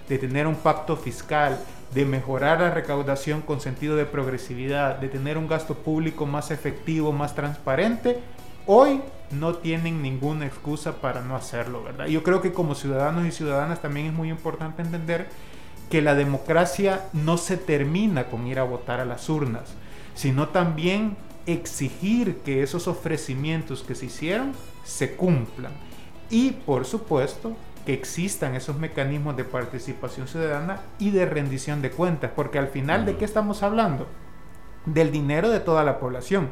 de tener un pacto fiscal, de mejorar la recaudación con sentido de progresividad, de tener un gasto público más efectivo, más transparente, hoy no tienen ninguna excusa para no hacerlo, ¿verdad? Yo creo que como ciudadanos y ciudadanas también es muy importante entender que la democracia no se termina con ir a votar a las urnas, sino también exigir que esos ofrecimientos que se hicieron se cumplan. Y por supuesto que existan esos mecanismos de participación ciudadana y de rendición de cuentas, porque al final de qué estamos hablando? Del dinero de toda la población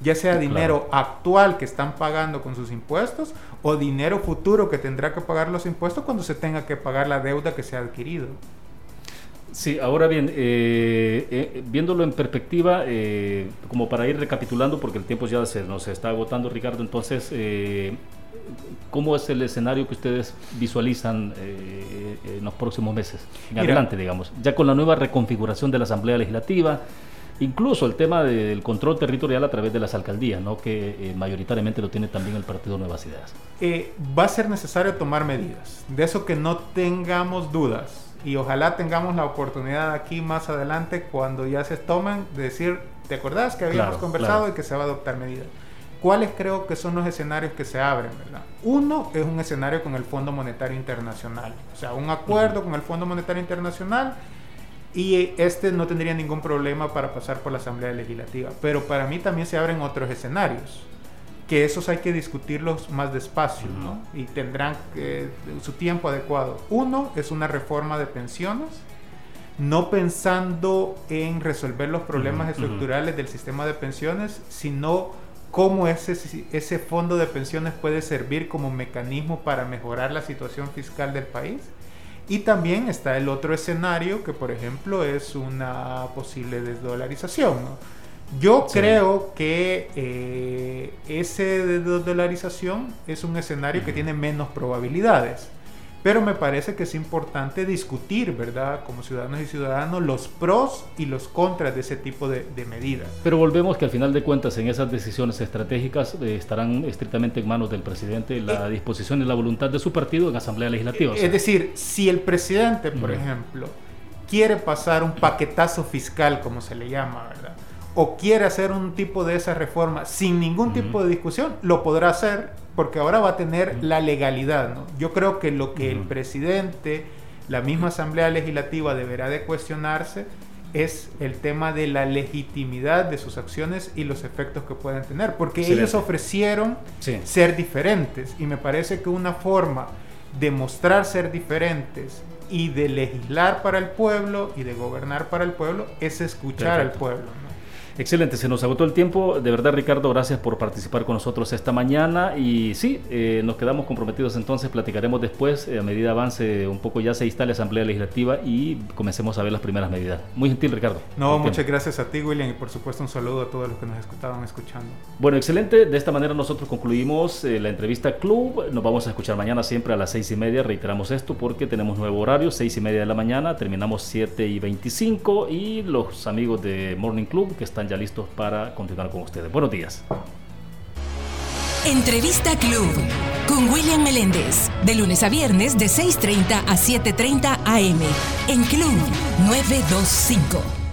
ya sea dinero actual que están pagando con sus impuestos o dinero futuro que tendrá que pagar los impuestos cuando se tenga que pagar la deuda que se ha adquirido. Sí, ahora bien, eh, eh, viéndolo en perspectiva, eh, como para ir recapitulando, porque el tiempo ya se nos está agotando, Ricardo, entonces, ¿cómo es el escenario que ustedes visualizan en los próximos meses? En adelante, digamos, ya con la nueva reconfiguración de la Asamblea Legislativa, Incluso el tema del control territorial a través de las alcaldías, ¿no? que eh, mayoritariamente lo tiene también el Partido Nuevas Ideas. Eh, va a ser necesario tomar medidas, de eso que no tengamos dudas. Y ojalá tengamos la oportunidad aquí más adelante, cuando ya se tomen, de decir, ¿te acordás que habíamos conversado y que se va a adoptar medidas? ¿Cuáles creo que son los escenarios que se abren? ¿verdad? Uno es un escenario con el Fondo Monetario Internacional, o sea, un acuerdo con el Fondo Monetario Internacional y este no tendría ningún problema para pasar por la Asamblea Legislativa. Pero para mí también se abren otros escenarios, que esos hay que discutirlos más despacio, ¿no? Y tendrán su tiempo adecuado. Uno es una reforma de pensiones, no pensando en resolver los problemas estructurales del sistema de pensiones, sino cómo ese, ese fondo de pensiones puede servir como mecanismo para mejorar la situación fiscal del país y también está el otro escenario que, por ejemplo, es una posible desdolarización. Yo creo que eh, ese de desdolarización es un escenario que tiene menos probabilidades. Pero me parece que es importante discutir, ¿verdad? Como ciudadanos y ciudadanos, los pros y los contras de ese tipo de, medidas. Pero volvemos que al final de cuentas en esas decisiones estratégicas eh, estarán estrictamente en manos del presidente la eh, disposición y la voluntad de su partido en Asamblea Legislativa. Es decir, si el presidente, por ejemplo, quiere pasar un paquetazo fiscal, como se le llama, ¿verdad? O quiere hacer un tipo de esa reforma sin ningún tipo de discusión, lo podrá hacer porque ahora va a tener la legalidad. ¿no? Yo creo que lo que el presidente, la misma Asamblea Legislativa deberá de cuestionarse es el tema de la legitimidad de sus acciones y los efectos que pueden tener, porque ellos ofrecieron ser diferentes y me parece que una forma de mostrar ser diferentes y de legislar para el pueblo y de gobernar para el pueblo es escuchar al pueblo. Excelente, se nos agotó el tiempo. De verdad, Ricardo, gracias por participar con nosotros esta mañana. Y sí, eh, nos quedamos comprometidos entonces, platicaremos después, eh, a medida avance un poco ya se instale la Asamblea Legislativa y comencemos a ver las primeras medidas. Muy gentil, Ricardo. No, muchas gracias a ti, William, y por supuesto un saludo a todos los que nos estaban escuchando. Bueno, excelente. De esta manera nosotros concluimos eh, la entrevista Club. Nos vamos a escuchar mañana siempre a las seis y media. Reiteramos esto porque tenemos nuevo horario, seis y media de la mañana. Terminamos siete y veinticinco. Y los amigos de Morning Club que están ya listos para continuar con ustedes. Buenos días. Entrevista Club con William Meléndez, de lunes a viernes de 6.30 a 7.30 am en Club 925.